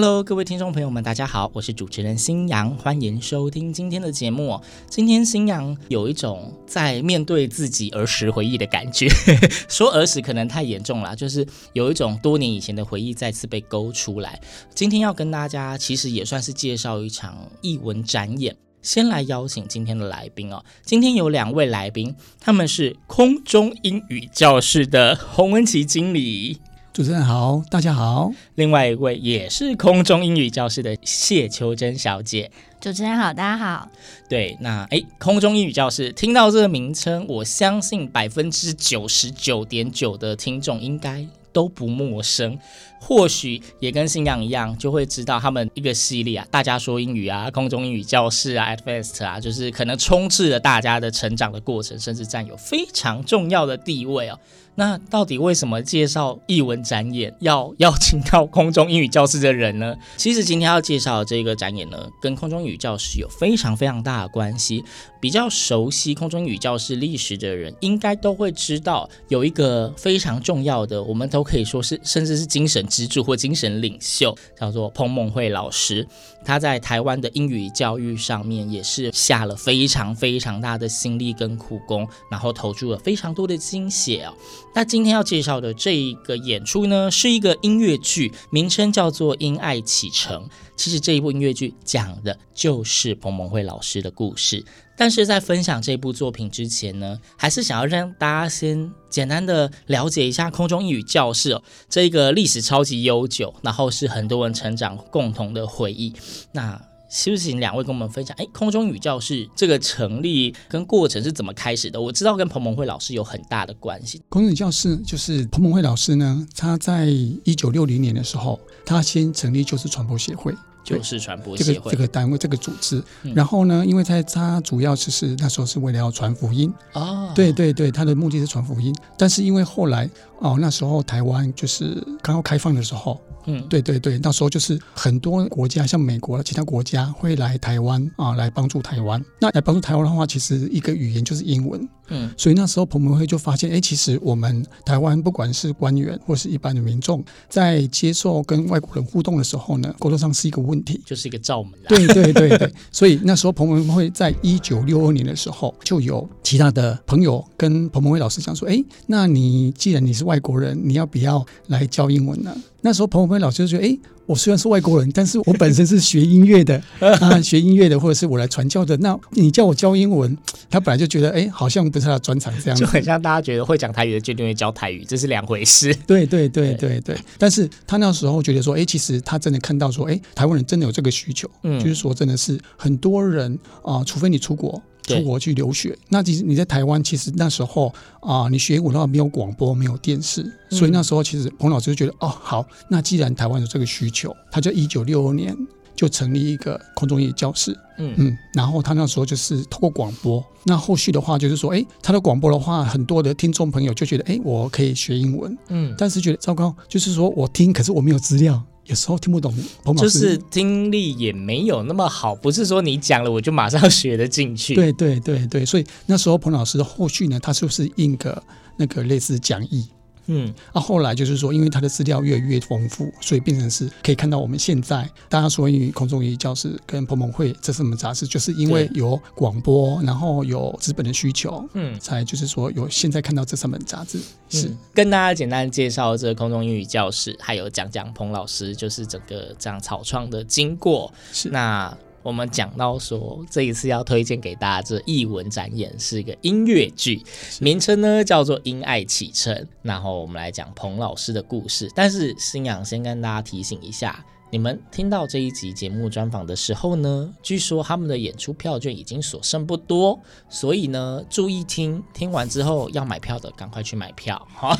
Hello，各位听众朋友们，大家好，我是主持人新阳，欢迎收听今天的节目。今天新阳有一种在面对自己儿时回忆的感觉，说儿时可能太严重了，就是有一种多年以前的回忆再次被勾出来。今天要跟大家，其实也算是介绍一场艺文展演。先来邀请今天的来宾哦，今天有两位来宾，他们是空中英语教室的洪文琪经理。主持人好，大家好。另外一位也是空中英语教室的谢秋珍小姐。主持人好，大家好。对，那诶，空中英语教室听到这个名称，我相信百分之九十九点九的听众应该都不陌生。或许也跟信仰一样，就会知道他们一个系列啊，大家说英语啊，空中英语教室啊，Advanced 啊，就是可能充斥了大家的成长的过程，甚至占有非常重要的地位哦。那到底为什么介绍译文展演要邀请到空中英语教室的人呢？其实今天要介绍的这个展演呢，跟空中英语教室有非常非常大的关系。比较熟悉空中英语教室历史的人，应该都会知道有一个非常重要的，我们都可以说是甚至是精神支柱或精神领袖，叫做彭蒙惠老师。他在台湾的英语教育上面也是下了非常非常大的心力跟苦功，然后投注了非常多的精血哦。那今天要介绍的这一个演出呢，是一个音乐剧，名称叫做《因爱启程》。其实这一部音乐剧讲的就是彭蒙惠老师的故事。但是在分享这部作品之前呢，还是想要让大家先简单的了解一下空中英语教室哦，这个历史超级悠久，然后是很多人成长共同的回忆。那是不是请两位跟我们分享？哎，空中英语教室这个成立跟过程是怎么开始的？我知道跟彭蒙慧老师有很大的关系。空中英语教室就是彭蒙慧老师呢，他在一九六零年的时候，他先成立就是传播协会。就是传播协会这个这个单位这个组织，嗯、然后呢，因为在他主要就是那时候是为了要传福音哦，对对对，他的目的是传福音，但是因为后来哦那时候台湾就是刚刚开放的时候。嗯，对对对，那时候就是很多国家，像美国其他国家会来台湾啊，来帮助台湾。那来帮助台湾的话，其实一个语言就是英文。嗯，所以那时候彭文惠就发现，哎，其实我们台湾不管是官员或是一般的民众，在接受跟外国人互动的时候呢，沟通上是一个问题，就是一个罩门。对对对对，所以那时候彭文惠在一九六二年的时候，就有其他的朋友跟彭文惠老师讲说，哎，那你既然你是外国人，你要不要来教英文呢？那时候彭文辉老师就觉得，哎，我虽然是外国人，但是我本身是学音乐的 啊，学音乐的，或者是我来传教的。那你叫我教英文，他本来就觉得，哎，好像不是他的专长，这样子就很像大家觉得会讲台语的就一定会教台语，这是两回事。对对对对对。但是他那时候觉得说，哎，其实他真的看到说，哎，台湾人真的有这个需求，嗯，就是说真的是很多人啊，除非你出国。出国去留学，那其实你在台湾，其实那时候啊、呃，你学英文的话没有广播，没有电视，所以那时候其实彭老师就觉得，哦，好，那既然台湾有这个需求，他就一九六二年就成立一个空中英语教室，嗯。嗯，然后他那时候就是透过广播，那后续的话就是说，哎，他的广播的话，很多的听众朋友就觉得，哎，我可以学英文，嗯，但是觉得糟糕，就是说我听，可是我没有资料。有时候听不懂，就是听力也没有那么好，不是说你讲了我就马上学得进去。对对对对，所以那时候彭老师的后续呢，他是不是印个那个类似讲义？嗯，啊，后来就是说，因为他的资料越来越丰富，所以变成是可以看到我们现在大家说英语空中英语教室跟彭彭会这是什么杂志，就是因为有广播，然后有资本的需求，嗯，才就是说有现在看到这三本杂志。是、嗯、跟大家简单介绍这个空中英语教室，还有讲讲彭老师就是整个这样草创的经过。是那。我们讲到说，这一次要推荐给大家这艺文展演是一个音乐剧，名称呢叫做《因爱启程》。然后我们来讲彭老师的故事。但是新阳先跟大家提醒一下，你们听到这一集节目专访的时候呢，据说他们的演出票券已经所剩不多，所以呢，注意听，听完之后要买票的赶快去买票。好，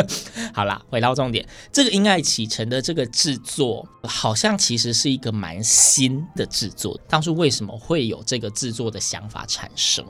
好啦，回到重点，这个《因爱启程》的这个制作，好像其实是一个蛮新的制作。当初为什么会有这个制作的想法产生？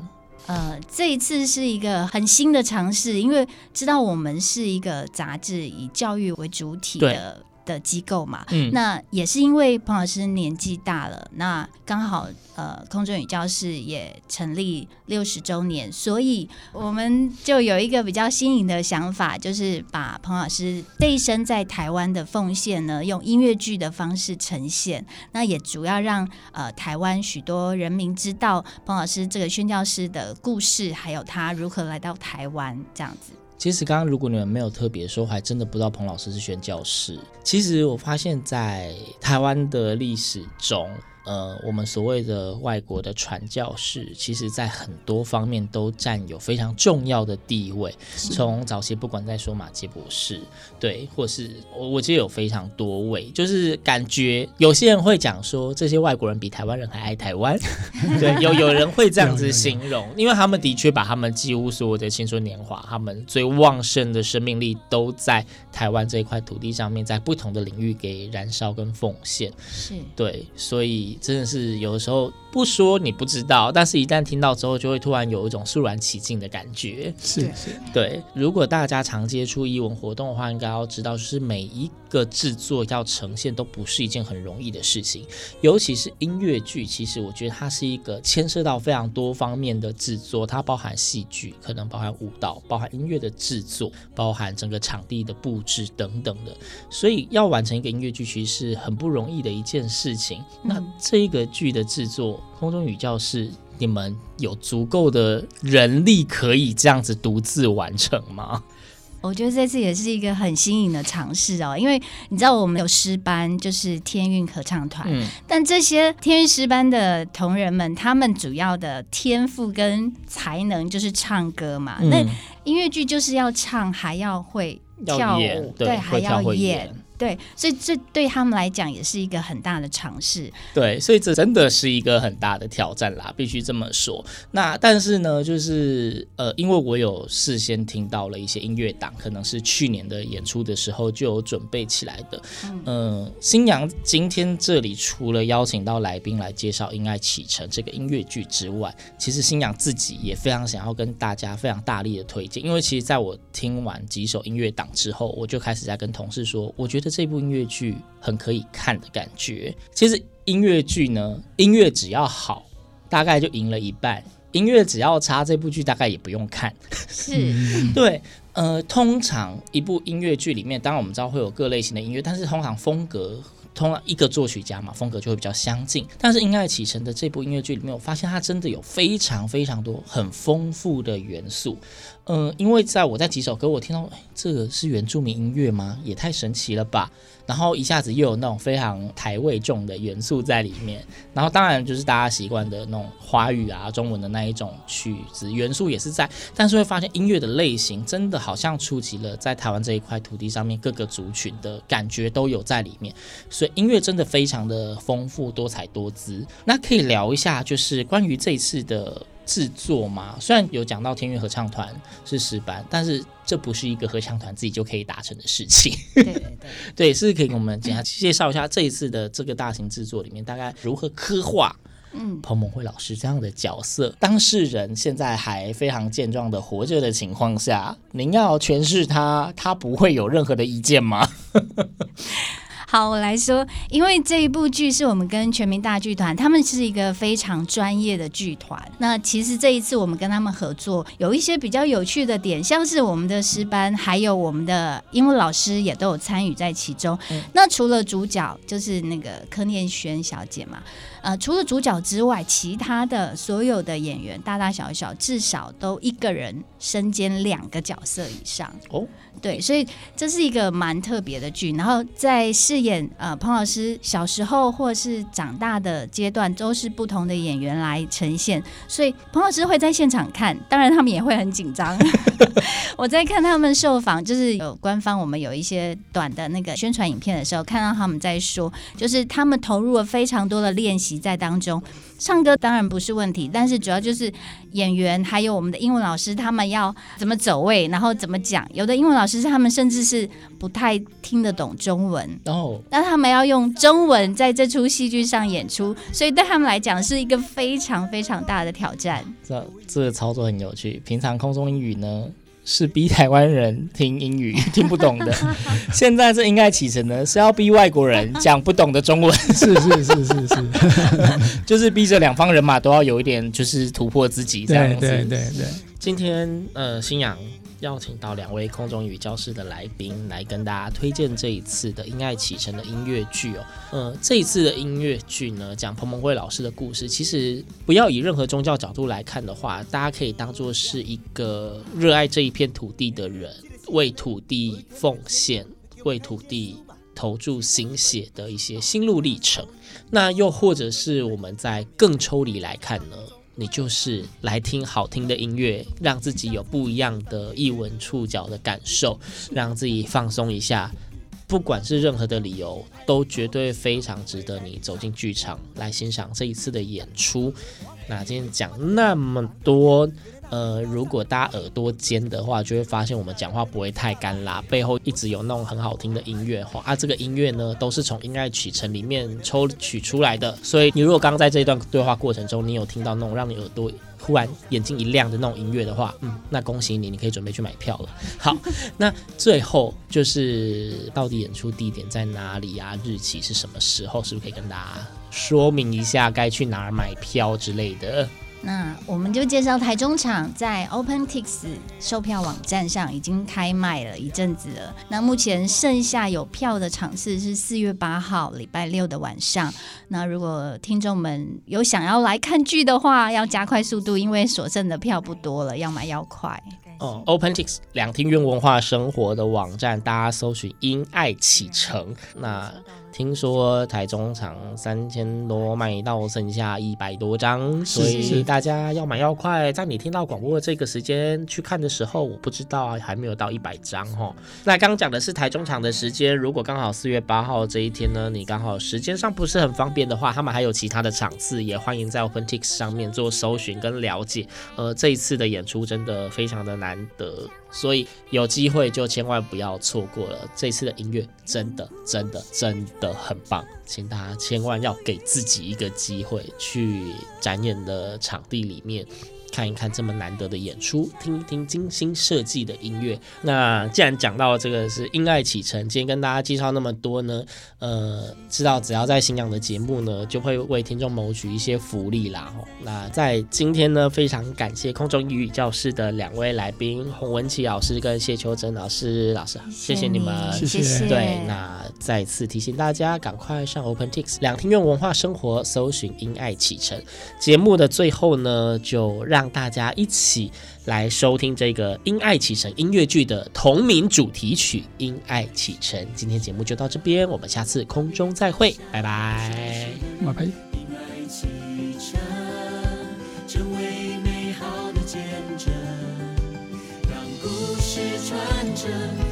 呃，这一次是一个很新的尝试，因为知道我们是一个杂志，以教育为主体的。的机构嘛，嗯，那也是因为彭老师年纪大了，那刚好呃，空中语教室也成立六十周年，所以我们就有一个比较新颖的想法，就是把彭老师这一生在台湾的奉献呢，用音乐剧的方式呈现，那也主要让呃台湾许多人民知道彭老师这个宣教师的故事，还有他如何来到台湾这样子。其实刚刚如果你们没有特别说，还真的不知道彭老师是宣教师。其实我发现，在台湾的历史中。呃，我们所谓的外国的传教士，其实在很多方面都占有非常重要的地位。从早期不管在说马偕博士，对，或是我我记得有非常多位，就是感觉有些人会讲说，这些外国人比台湾人还爱台湾。对，有有人会这样子形容，因为他们的确把他们几乎所有的青春年华，他们最旺盛的生命力都在台湾这一块土地上面，在不同的领域给燃烧跟奉献。是对，所以。真的是有的时候不说你不知道，但是一旦听到之后，就会突然有一种肃然起敬的感觉。是是，对。如果大家常接触艺文活动的话，应该要知道，就是每一个制作要呈现都不是一件很容易的事情，尤其是音乐剧。其实我觉得它是一个牵涉到非常多方面的制作，它包含戏剧，可能包含舞蹈，包含音乐的制作，包含整个场地的布置等等的。所以要完成一个音乐剧，其实是很不容易的一件事情。那这一个剧的制作，空中语教室，你们有足够的人力可以这样子独自完成吗？我觉得这次也是一个很新颖的尝试哦，因为你知道我们有诗班，就是天韵合唱团，嗯，但这些天韵诗班的同仁们，他们主要的天赋跟才能就是唱歌嘛，嗯，那音乐剧就是要唱，还要会跳舞，对，对，还要演。对，所以这对他们来讲也是一个很大的尝试。对，所以这真的是一个很大的挑战啦，必须这么说。那但是呢，就是呃，因为我有事先听到了一些音乐档，可能是去年的演出的时候就有准备起来的。嗯，呃、新娘今天这里除了邀请到来宾来介绍《因爱启程》这个音乐剧之外，其实新娘自己也非常想要跟大家非常大力的推荐，因为其实在我听完几首音乐档之后，我就开始在跟同事说，我觉得。这部音乐剧很可以看的感觉。其实音乐剧呢，音乐只要好，大概就赢了一半；音乐只要差，这部剧大概也不用看。是，对，呃，通常一部音乐剧里面，当然我们知道会有各类型的音乐，但是通常风格，通常一个作曲家嘛，风格就会比较相近。但是《因爱启程》的这部音乐剧里面，我发现它真的有非常非常多很丰富的元素。嗯、呃，因为在我在几首歌，我听到，哎，这个是原住民音乐吗？也太神奇了吧！然后一下子又有那种非常台味重的元素在里面，然后当然就是大家习惯的那种华语啊、中文的那一种曲子元素也是在，但是会发现音乐的类型真的好像触及了在台湾这一块土地上面各个族群的感觉都有在里面，所以音乐真的非常的丰富多彩多姿。那可以聊一下，就是关于这次的。制作嘛，虽然有讲到天韵合唱团是诗班，但是这不是一个合唱团自己就可以达成的事情。对对对，对，是可以给我们简单介绍一下这一次的这个大型制作里面大概如何刻画，嗯，彭蒙惠老师这样的角色。嗯、当事人现在还非常健壮的活着的情况下，您要诠释他，他不会有任何的意见吗？好，我来说，因为这一部剧是我们跟全民大剧团，他们是一个非常专业的剧团。那其实这一次我们跟他们合作，有一些比较有趣的点，像是我们的师班，还有我们的英文老师也都有参与在其中。那除了主角，就是那个柯念轩小姐嘛。呃，除了主角之外，其他的所有的演员大大小小至少都一个人身兼两个角色以上哦。对，所以这是一个蛮特别的剧。然后在饰饰演呃彭老师小时候或是长大的阶段，都是不同的演员来呈现，所以彭老师会在现场看，当然他们也会很紧张。我在看他们受访，就是有官方我们有一些短的那个宣传影片的时候，看到他们在说，就是他们投入了非常多的练习在当中。唱歌当然不是问题，但是主要就是演员还有我们的英文老师，他们要怎么走位，然后怎么讲。有的英文老师他们甚至是不太听得懂中文，然后那他们要用中文在这出戏剧上演出，所以对他们来讲是一个非常非常大的挑战。这这个操作很有趣。平常空中英语呢？是逼台湾人听英语 听不懂的，现在这应该启程呢，是要逼外国人 讲不懂的中文，是是是是是，就是逼着两方人马都要有一点就是突破自己这样子。对对对对，今天呃，星洋。邀请到两位空中语教室的来宾来跟大家推荐这一次的《因爱启程》的音乐剧哦。呃，这一次的音乐剧呢，讲彭蒙惠老师的故事。其实不要以任何宗教角度来看的话，大家可以当做是一个热爱这一片土地的人，为土地奉献、为土地投注心血的一些心路历程。那又或者是我们在更抽离来看呢？你就是来听好听的音乐，让自己有不一样的异闻触角的感受，让自己放松一下。不管是任何的理由，都绝对非常值得你走进剧场来欣赏这一次的演出。那今天讲那么多。呃，如果大家耳朵尖的话，就会发现我们讲话不会太干啦，背后一直有那种很好听的音乐哈。啊，这个音乐呢，都是从《音乐曲程》里面抽取出来的。所以你如果刚刚在这一段对话过程中，你有听到那种让你耳朵忽然眼睛一亮的那种音乐的话，嗯，那恭喜你，你可以准备去买票了。好，那最后就是到底演出地点在哪里啊？日期是什么时候？是不是可以跟大家说明一下该去哪儿买票之类的？那我们就介绍台中场在 OpenTix 售票网站上已经开卖了一阵子了。那目前剩下有票的场次是四月八号礼拜六的晚上。那如果听众们有想要来看剧的话，要加快速度，因为所剩的票不多了，要买要快。哦，OpenTix 两厅院文化生活的网站，大家搜寻“因爱启程”。那听说台中场三千多卖到剩下一百多张，所以大家要买要快。在你听到广播的这个时间去看的时候，我不知道啊，还没有到一百张哈。那刚讲的是台中场的时间，如果刚好四月八号这一天呢，你刚好时间上不是很方便的话，他们还有其他的场次，也欢迎在 OpenTix 上面做搜寻跟了解。呃，这一次的演出真的非常的难难得。所以有机会就千万不要错过了，这次的音乐真的真的真的很棒，请大家千万要给自己一个机会去展演的场地里面。看一看这么难得的演出，听一听精心设计的音乐。那既然讲到这个是因爱启程，今天跟大家介绍那么多呢，呃，知道只要在星洋的节目呢，就会为听众谋取一些福利啦。那在今天呢，非常感谢空中英语教室的两位来宾洪文琪老师跟谢秋珍老师，老师谢谢你们，谢谢。对，那再次提醒大家，赶快上 OpenTix 两厅院文化生活搜寻因爱启程。节目的最后呢，就让让大家一起来收听这个因爱启程音乐剧的同名主题曲因爱启程。今天节目就到这边我们下次空中再会拜拜。拜拜。因爱启程成为美好的见证让故事传